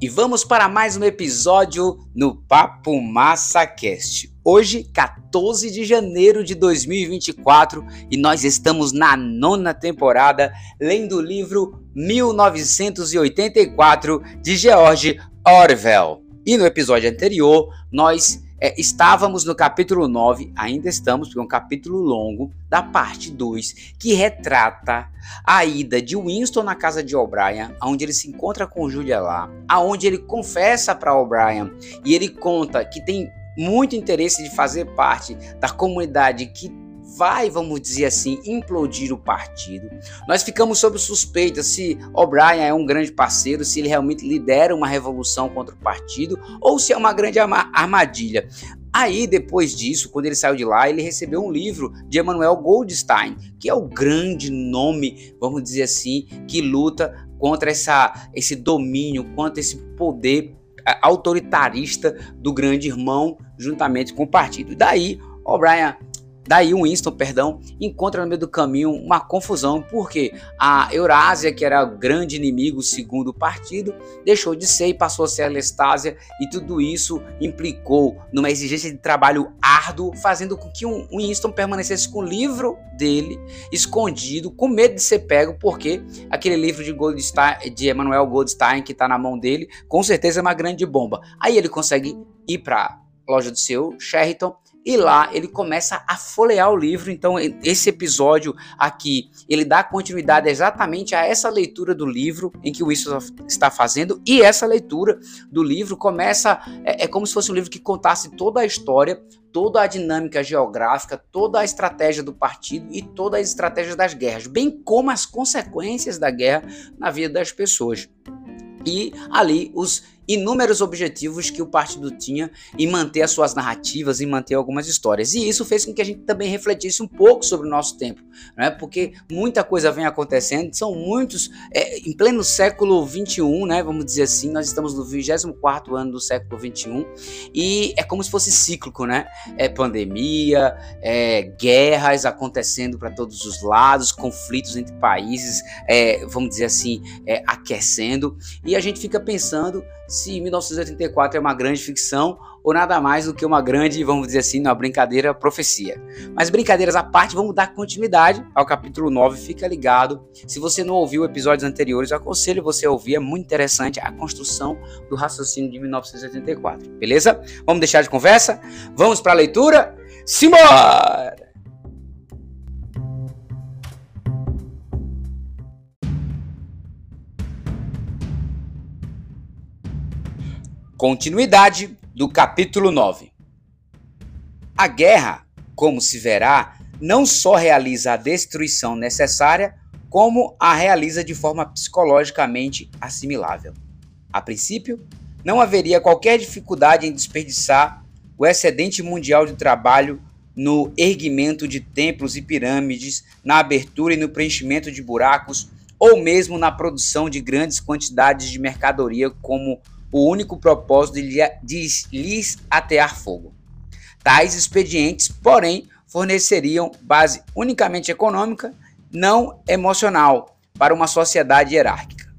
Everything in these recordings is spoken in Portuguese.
E vamos para mais um episódio no Papo Massa Cast. Hoje, 14 de janeiro de 2024, e nós estamos na nona temporada lendo o livro 1984 de George Orwell. E no episódio anterior, nós é, estávamos no capítulo 9, ainda estamos, porque é um capítulo longo, da parte 2, que retrata a ida de Winston na casa de O'Brien, onde ele se encontra com Julia lá, aonde ele confessa para O'Brien e ele conta que tem muito interesse de fazer parte da comunidade que vai, vamos dizer assim, implodir o partido. Nós ficamos sob suspeita se O'Brien é um grande parceiro, se ele realmente lidera uma revolução contra o partido ou se é uma grande armadilha. Aí, depois disso, quando ele saiu de lá, ele recebeu um livro de Emmanuel Goldstein, que é o grande nome, vamos dizer assim, que luta contra essa, esse domínio, contra esse poder é, autoritarista do grande irmão, juntamente com o partido. Daí, O'Brien Daí o Winston, perdão, encontra no meio do caminho uma confusão, porque a Eurásia, que era o grande inimigo segundo o partido, deixou de ser e passou a ser a Lestásia, e tudo isso implicou numa exigência de trabalho árduo, fazendo com que o Winston permanecesse com o livro dele escondido, com medo de ser pego, porque aquele livro de, Goldstein, de Emmanuel Goldstein que está na mão dele, com certeza é uma grande bomba. Aí ele consegue ir para loja do seu Sheraton e lá ele começa a folhear o livro. Então, esse episódio aqui, ele dá continuidade exatamente a essa leitura do livro em que o Winston está fazendo. E essa leitura do livro começa, é, é como se fosse um livro que contasse toda a história, toda a dinâmica geográfica, toda a estratégia do partido e todas as estratégias das guerras, bem como as consequências da guerra na vida das pessoas. E ali os inúmeros objetivos que o partido tinha em manter as suas narrativas, em manter algumas histórias. E isso fez com que a gente também refletisse um pouco sobre o nosso tempo, né? porque muita coisa vem acontecendo, são muitos, é, em pleno século 21, né? vamos dizer assim, nós estamos no 24 ano do século 21 e é como se fosse cíclico, né? É pandemia, é, guerras acontecendo para todos os lados, conflitos entre países, é, vamos dizer assim, é, aquecendo, e a gente fica pensando se 1984 é uma grande ficção ou nada mais do que uma grande, vamos dizer assim, uma brincadeira profecia. Mas brincadeiras à parte, vamos dar continuidade ao capítulo 9, fica ligado. Se você não ouviu episódios anteriores, aconselho você a ouvir, é muito interessante a construção do raciocínio de 1984, beleza? Vamos deixar de conversa? Vamos para a leitura? Simbora! Continuidade do capítulo 9. A guerra, como se verá, não só realiza a destruição necessária, como a realiza de forma psicologicamente assimilável. A princípio, não haveria qualquer dificuldade em desperdiçar o excedente mundial de trabalho no erguimento de templos e pirâmides, na abertura e no preenchimento de buracos, ou mesmo na produção de grandes quantidades de mercadoria como o único propósito de lhes atear fogo. Tais expedientes, porém, forneceriam base unicamente econômica, não emocional, para uma sociedade hierárquica.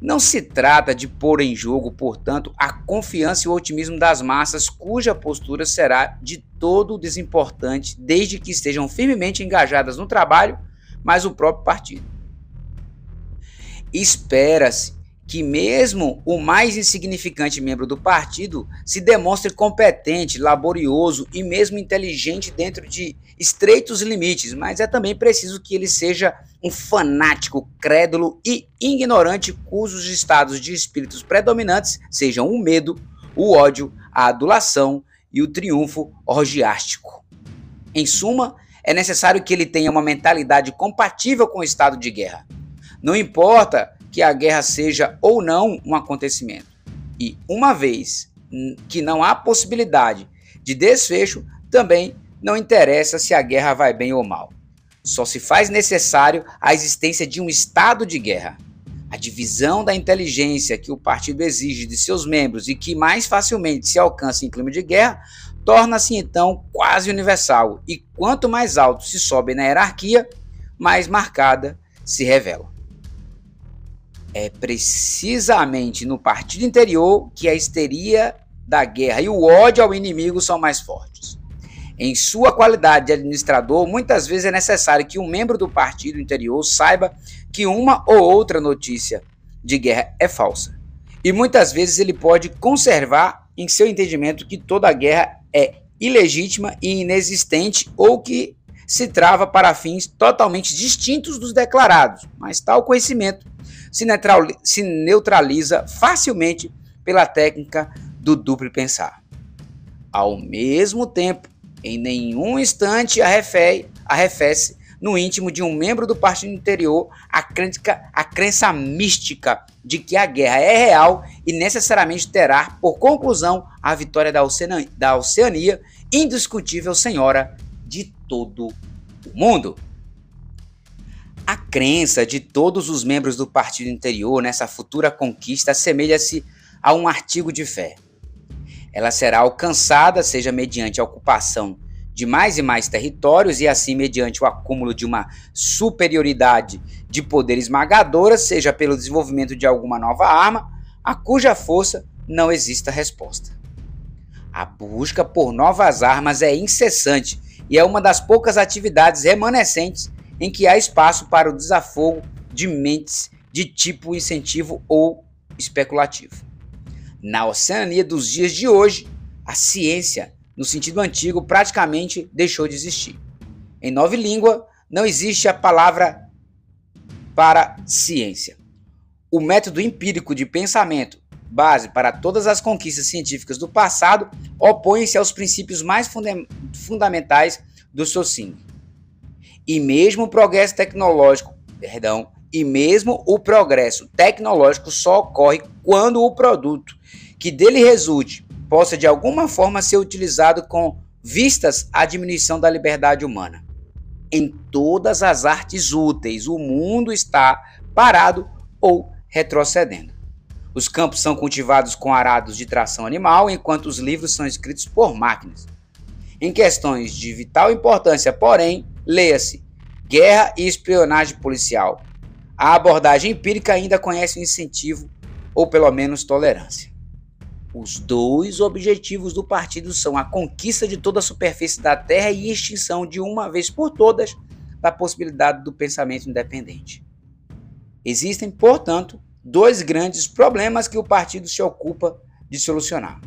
Não se trata de pôr em jogo, portanto, a confiança e o otimismo das massas, cuja postura será de todo desimportante, desde que estejam firmemente engajadas no trabalho, mas o próprio partido. Espera-se que mesmo o mais insignificante membro do partido se demonstre competente, laborioso e mesmo inteligente dentro de estreitos limites, mas é também preciso que ele seja um fanático, crédulo e ignorante cujos estados de espíritos predominantes sejam o medo, o ódio, a adulação e o triunfo orgiástico. Em suma, é necessário que ele tenha uma mentalidade compatível com o estado de guerra. Não importa que a guerra seja ou não um acontecimento. E uma vez que não há possibilidade de desfecho, também não interessa se a guerra vai bem ou mal. Só se faz necessário a existência de um estado de guerra. A divisão da inteligência que o partido exige de seus membros e que mais facilmente se alcança em clima de guerra torna-se então quase universal, e quanto mais alto se sobe na hierarquia, mais marcada se revela. É precisamente no partido interior que a histeria da guerra e o ódio ao inimigo são mais fortes. Em sua qualidade de administrador, muitas vezes é necessário que um membro do partido interior saiba que uma ou outra notícia de guerra é falsa. E muitas vezes ele pode conservar em seu entendimento que toda guerra é ilegítima e inexistente ou que se trava para fins totalmente distintos dos declarados, mas tal conhecimento se neutraliza facilmente pela técnica do duplo pensar. Ao mesmo tempo, em nenhum instante arrefece no íntimo de um membro do partido interior a crença, a crença mística de que a guerra é real e necessariamente terá por conclusão a vitória da Oceania, da Oceania indiscutível senhora de todo o mundo. A crença de todos os membros do partido interior nessa futura conquista assemelha-se a um artigo de fé. Ela será alcançada, seja mediante a ocupação de mais e mais territórios e assim mediante o acúmulo de uma superioridade de poder esmagadora, seja pelo desenvolvimento de alguma nova arma, a cuja força não exista resposta. A busca por novas armas é incessante e é uma das poucas atividades remanescentes em que há espaço para o desafogo de mentes de tipo incentivo ou especulativo. Na Oceania dos dias de hoje, a ciência no sentido antigo, praticamente deixou de existir. Em nova língua, não existe a palavra para ciência. O método empírico de pensamento, base para todas as conquistas científicas do passado, opõe-se aos princípios mais funda fundamentais do socialismo. E mesmo o progresso tecnológico, perdão, e mesmo o progresso tecnológico só ocorre quando o produto que dele resulte possa de alguma forma ser utilizado com vistas à diminuição da liberdade humana. Em todas as artes úteis, o mundo está parado ou retrocedendo. Os campos são cultivados com arados de tração animal, enquanto os livros são escritos por máquinas. Em questões de vital importância, porém, leia-se guerra e espionagem policial. A abordagem empírica ainda conhece o incentivo ou pelo menos tolerância. Os dois objetivos do partido são a conquista de toda a superfície da Terra e extinção de uma vez por todas da possibilidade do pensamento independente. Existem, portanto, dois grandes problemas que o partido se ocupa de solucionar.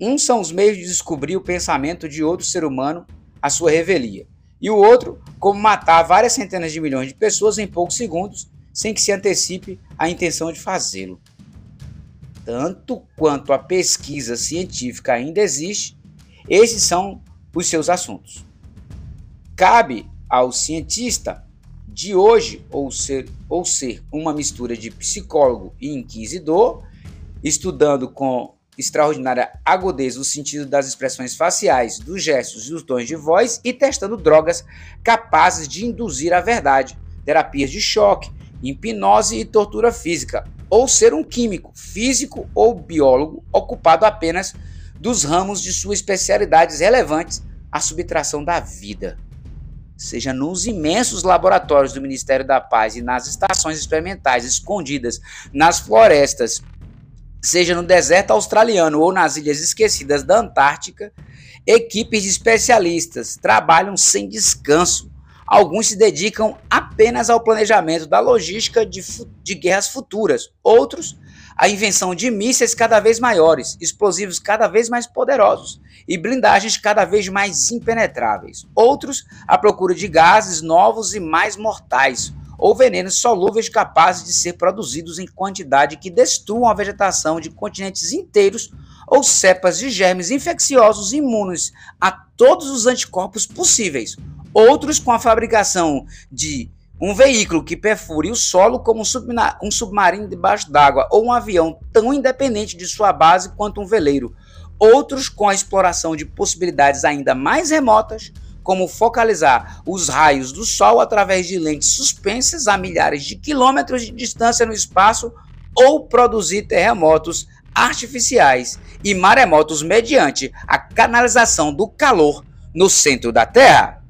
Um são os meios de descobrir o pensamento de outro ser humano à sua revelia, e o outro, como matar várias centenas de milhões de pessoas em poucos segundos sem que se antecipe a intenção de fazê-lo tanto quanto a pesquisa científica ainda existe, esses são os seus assuntos. Cabe ao cientista de hoje ou ser, ou ser uma mistura de psicólogo e inquisidor, estudando com extraordinária agudeza o sentido das expressões faciais, dos gestos e dos tons de voz e testando drogas capazes de induzir a verdade, terapias de choque, hipnose e tortura física, ou ser um químico, físico ou biólogo ocupado apenas dos ramos de suas especialidades relevantes à subtração da vida. Seja nos imensos laboratórios do Ministério da Paz e nas estações experimentais escondidas nas florestas, seja no deserto australiano ou nas ilhas esquecidas da Antártica, equipes de especialistas trabalham sem descanso Alguns se dedicam apenas ao planejamento da logística de, de guerras futuras, outros à invenção de mísseis cada vez maiores, explosivos cada vez mais poderosos e blindagens cada vez mais impenetráveis. Outros à procura de gases novos e mais mortais, ou venenos solúveis capazes de ser produzidos em quantidade que destruam a vegetação de continentes inteiros ou cepas de germes infecciosos imunes a todos os anticorpos possíveis, outros com a fabricação de um veículo que perfure o solo como um submarino debaixo d'água ou um avião tão independente de sua base quanto um veleiro. Outros com a exploração de possibilidades ainda mais remotas, como focalizar os raios do Sol através de lentes suspensas a milhares de quilômetros de distância no espaço ou produzir terremotos artificiais e maremotos mediante a canalização do calor no centro da Terra.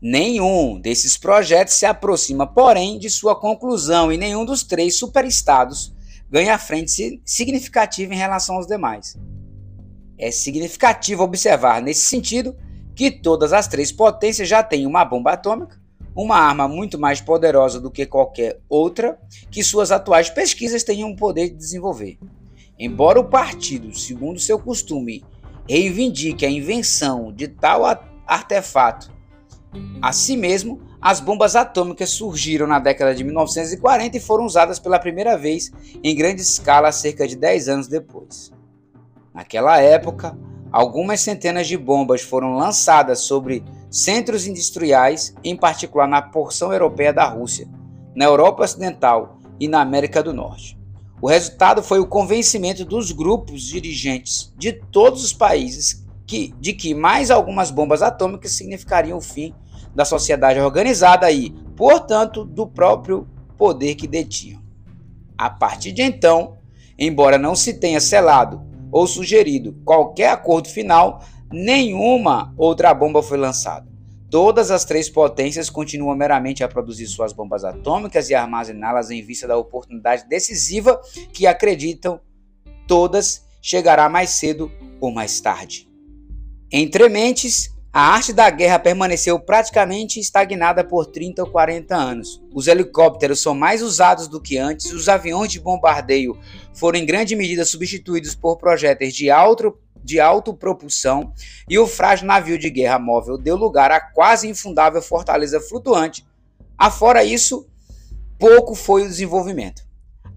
Nenhum desses projetos se aproxima, porém, de sua conclusão e nenhum dos três superestados ganha frente significativa em relação aos demais. É significativo observar, nesse sentido, que todas as três potências já têm uma bomba atômica, uma arma muito mais poderosa do que qualquer outra que suas atuais pesquisas tenham o poder de desenvolver. Embora o partido, segundo seu costume, reivindique a invenção de tal artefato Assim mesmo, as bombas atômicas surgiram na década de 1940 e foram usadas pela primeira vez em grande escala cerca de 10 anos depois. Naquela época, algumas centenas de bombas foram lançadas sobre centros industriais, em particular na porção europeia da Rússia, na Europa Ocidental e na América do Norte. O resultado foi o convencimento dos grupos dirigentes de todos os países que, de que mais algumas bombas atômicas significariam o fim da sociedade organizada e, portanto, do próprio poder que detinham. A partir de então, embora não se tenha selado ou sugerido qualquer acordo final, nenhuma outra bomba foi lançada. Todas as três potências continuam meramente a produzir suas bombas atômicas e armazená-las em vista da oportunidade decisiva que acreditam todas chegará mais cedo ou mais tarde. Entre mentes, a arte da guerra permaneceu praticamente estagnada por 30 ou 40 anos. Os helicópteros são mais usados do que antes, os aviões de bombardeio foram em grande medida substituídos por projéteis de alto, de autopropulsão e o frágil navio de guerra móvel deu lugar à quase infundável fortaleza flutuante. Afora isso, pouco foi o desenvolvimento.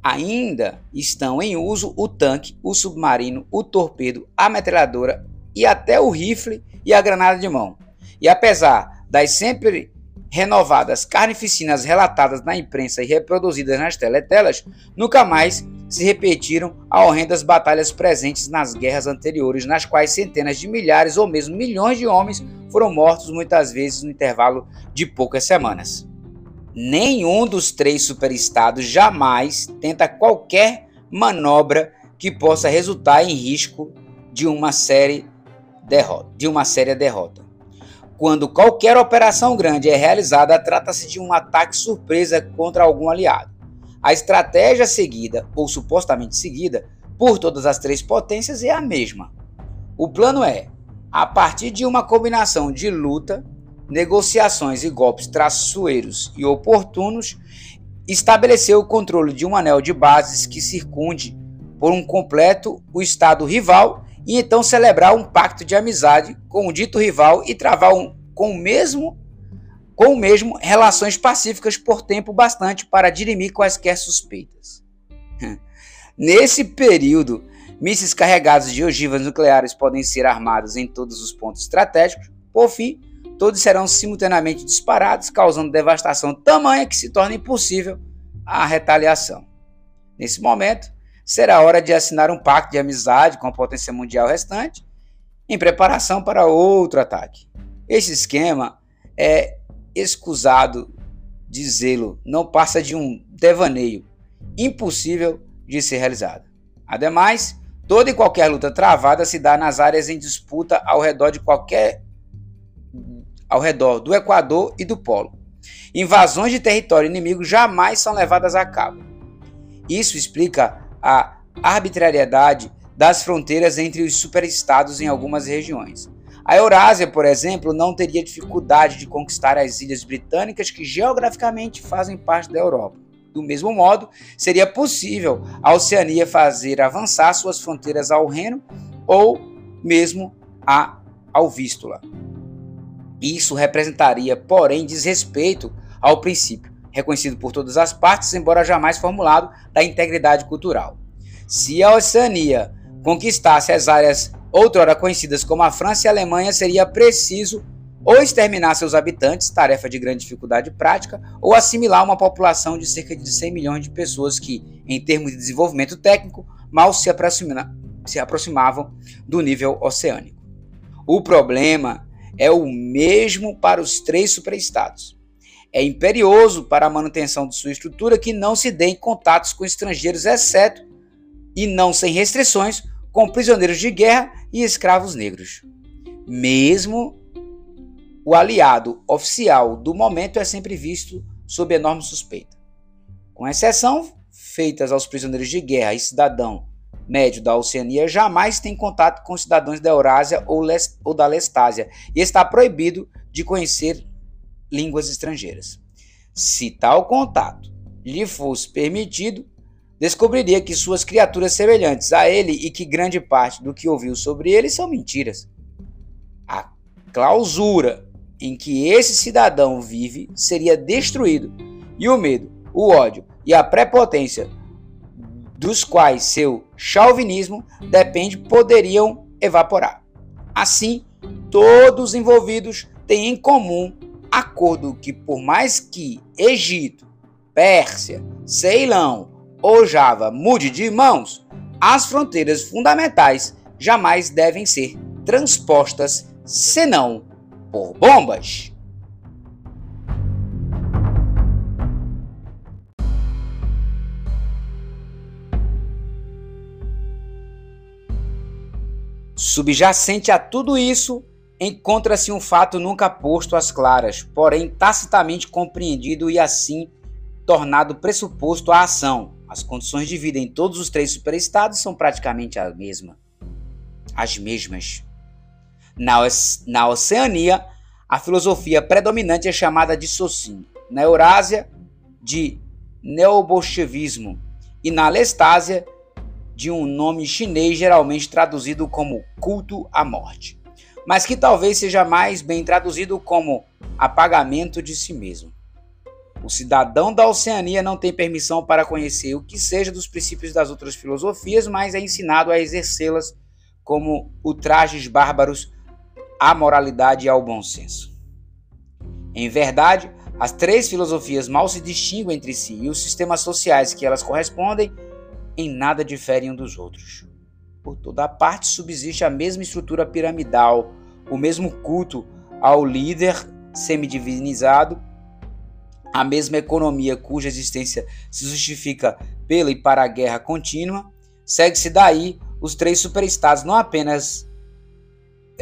Ainda estão em uso o tanque, o submarino, o torpedo, a metralhadora e até o rifle e a granada de mão. E apesar das sempre renovadas carnificinas relatadas na imprensa e reproduzidas nas teletelas, nunca mais se repetiram a horrendas batalhas presentes nas guerras anteriores, nas quais centenas de milhares ou mesmo milhões de homens foram mortos muitas vezes no intervalo de poucas semanas. Nenhum dos três superestados jamais tenta qualquer manobra que possa resultar em risco de uma série derrota, de uma séria derrota. Quando qualquer operação grande é realizada, trata-se de um ataque surpresa contra algum aliado. A estratégia seguida, ou supostamente seguida, por todas as três potências é a mesma. O plano é, a partir de uma combinação de luta, negociações e golpes traiçoeiros e oportunos, estabelecer o controle de um anel de bases que circunde por um completo o estado rival e então celebrar um pacto de amizade com o dito rival e travar um, com o mesmo com o mesmo relações pacíficas por tempo bastante para dirimir quaisquer suspeitas. Nesse período, mísseis carregados de ogivas nucleares podem ser armados em todos os pontos estratégicos. Por fim, todos serão simultaneamente disparados, causando devastação tamanha que se torna impossível a retaliação. Nesse momento, será hora de assinar um pacto de amizade com a potência mundial restante, em preparação para outro ataque. Esse esquema é escusado dizê-lo, não passa de um devaneio impossível de ser realizado. Ademais, toda e qualquer luta travada se dá nas áreas em disputa ao redor de qualquer ao redor do Equador e do Polo. Invasões de território inimigo jamais são levadas a cabo. Isso explica a arbitrariedade das fronteiras entre os superestados em algumas regiões. A Eurásia, por exemplo, não teria dificuldade de conquistar as ilhas britânicas que geograficamente fazem parte da Europa. Do mesmo modo, seria possível a Oceania fazer avançar suas fronteiras ao Reno ou mesmo a, ao Vístula. Isso representaria, porém, desrespeito ao princípio reconhecido por todas as partes, embora jamais formulado, da integridade cultural. Se a Oceania conquistasse as áreas outrora conhecidas como a França e a Alemanha, seria preciso ou exterminar seus habitantes, tarefa de grande dificuldade prática, ou assimilar uma população de cerca de 100 milhões de pessoas que, em termos de desenvolvimento técnico, mal se, aproxima, se aproximavam do nível oceânico. O problema é o mesmo para os três superestados é imperioso para a manutenção de sua estrutura que não se dê em contatos com estrangeiros, exceto e não sem restrições, com prisioneiros de guerra e escravos negros. Mesmo o aliado oficial do momento é sempre visto sob enorme suspeita. Com exceção feitas aos prisioneiros de guerra e cidadão médio da Oceania, jamais tem contato com cidadãos da Eurásia ou, ou da Lestásia e está proibido de conhecer línguas estrangeiras. Se tal contato lhe fosse permitido, descobriria que suas criaturas semelhantes a ele e que grande parte do que ouviu sobre ele são mentiras. A clausura em que esse cidadão vive seria destruído, e o medo, o ódio e a prepotência dos quais seu chauvinismo depende poderiam evaporar. Assim, todos os envolvidos têm em comum acordo que, por mais que Egito, Pérsia, Ceilão ou Java mude de mãos, as fronteiras fundamentais jamais devem ser transpostas senão por bombas. Subjacente a tudo isso, encontra-se um fato nunca posto às claras, porém tacitamente compreendido e assim tornado pressuposto à ação. As condições de vida em todos os três superestados são praticamente a mesma. As mesmas. Na, na Oceania, a filosofia predominante é chamada de Socin. Na Eurásia, de neobolchevismo. E na Lestásia, de um nome chinês geralmente traduzido como culto à morte, mas que talvez seja mais bem traduzido como apagamento de si mesmo. O cidadão da Oceania não tem permissão para conhecer o que seja dos princípios das outras filosofias, mas é ensinado a exercê-las como ultrajes bárbaros à moralidade e ao bom senso. Em verdade, as três filosofias mal se distinguem entre si e os sistemas sociais que elas correspondem em nada diferem um dos outros. Por toda parte subsiste a mesma estrutura piramidal, o mesmo culto ao líder semidivinizado, a mesma economia cuja existência se justifica pela e para a guerra contínua. Segue-se daí os três superestados não apenas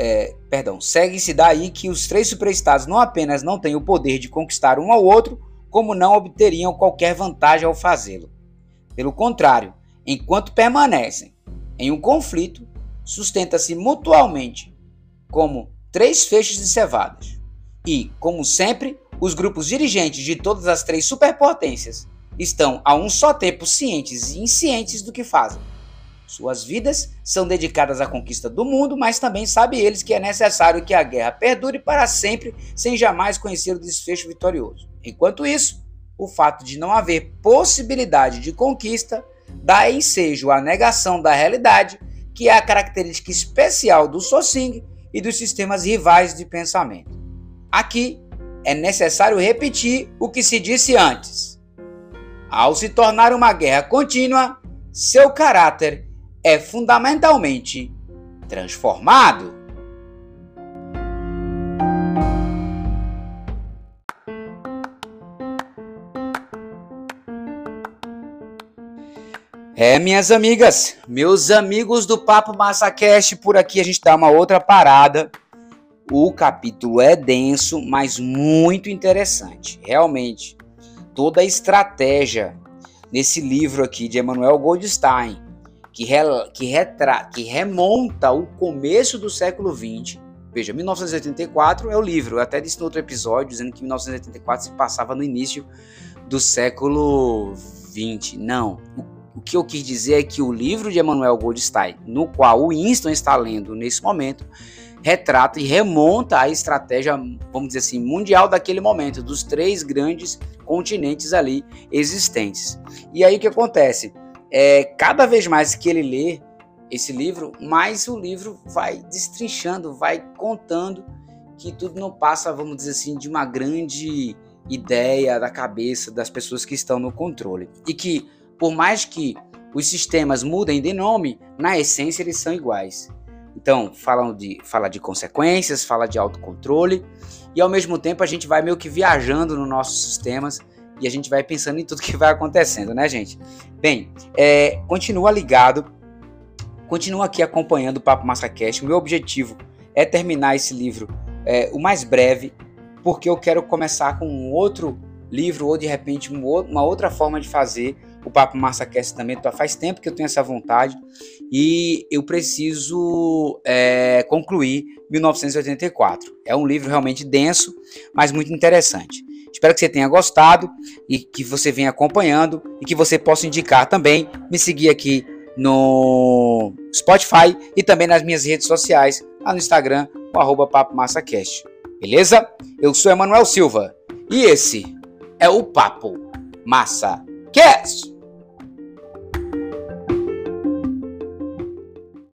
é, perdão, segue-se daí que os três superestados não apenas não têm o poder de conquistar um ao outro, como não obteriam qualquer vantagem ao fazê-lo. Pelo contrário, enquanto permanecem em um conflito, sustenta-se mutualmente como três feixes de cevadas. E, como sempre, os grupos dirigentes de todas as três superpotências estão a um só tempo cientes e inscientes do que fazem. Suas vidas são dedicadas à conquista do mundo, mas também sabem eles que é necessário que a guerra perdure para sempre, sem jamais conhecer o desfecho vitorioso. Enquanto isso, o fato de não haver possibilidade de conquista dá ensejo à negação da realidade, que é a característica especial do Socing e dos sistemas rivais de pensamento. Aqui é necessário repetir o que se disse antes. Ao se tornar uma guerra contínua, seu caráter é fundamentalmente transformado. É, minhas amigas, meus amigos do Papo MassaCast, por aqui a gente dá uma outra parada. O capítulo é denso, mas muito interessante. Realmente, toda a estratégia nesse livro aqui de Emmanuel Goldstein que, re, que, retra, que remonta o começo do século XX. Veja, 1984 é o livro. Eu até disse no outro episódio dizendo que 1984 se passava no início do século XX. Não. O, o que eu quis dizer é que o livro de Emmanuel Goldstein, no qual o Winston está lendo nesse momento, retrata e remonta a estratégia, vamos dizer assim, mundial daquele momento, dos três grandes continentes ali existentes. E aí o que acontece? é, cada vez mais que ele lê esse livro, mais o livro vai destrinchando, vai contando que tudo não passa, vamos dizer assim, de uma grande ideia da cabeça das pessoas que estão no controle. E que, por mais que os sistemas mudem de nome, na essência eles são iguais. Então, falam de, fala de consequências, fala de autocontrole, e ao mesmo tempo a gente vai meio que viajando nos nossos sistemas e a gente vai pensando em tudo que vai acontecendo, né, gente? Bem, é, continua ligado, continua aqui acompanhando o Papo MassaCast. Meu objetivo é terminar esse livro é, o mais breve, porque eu quero começar com um outro livro ou de repente uma outra forma de fazer o Papo Massa Cast também. Faz tempo que eu tenho essa vontade e eu preciso é, concluir 1984. É um livro realmente denso, mas muito interessante. Espero que você tenha gostado e que você venha acompanhando e que você possa indicar também, me seguir aqui no Spotify e também nas minhas redes sociais, lá no Instagram, com arroba Papo MassaCast. Beleza? Eu sou Emanuel Silva e esse é o Papo Massa Cast.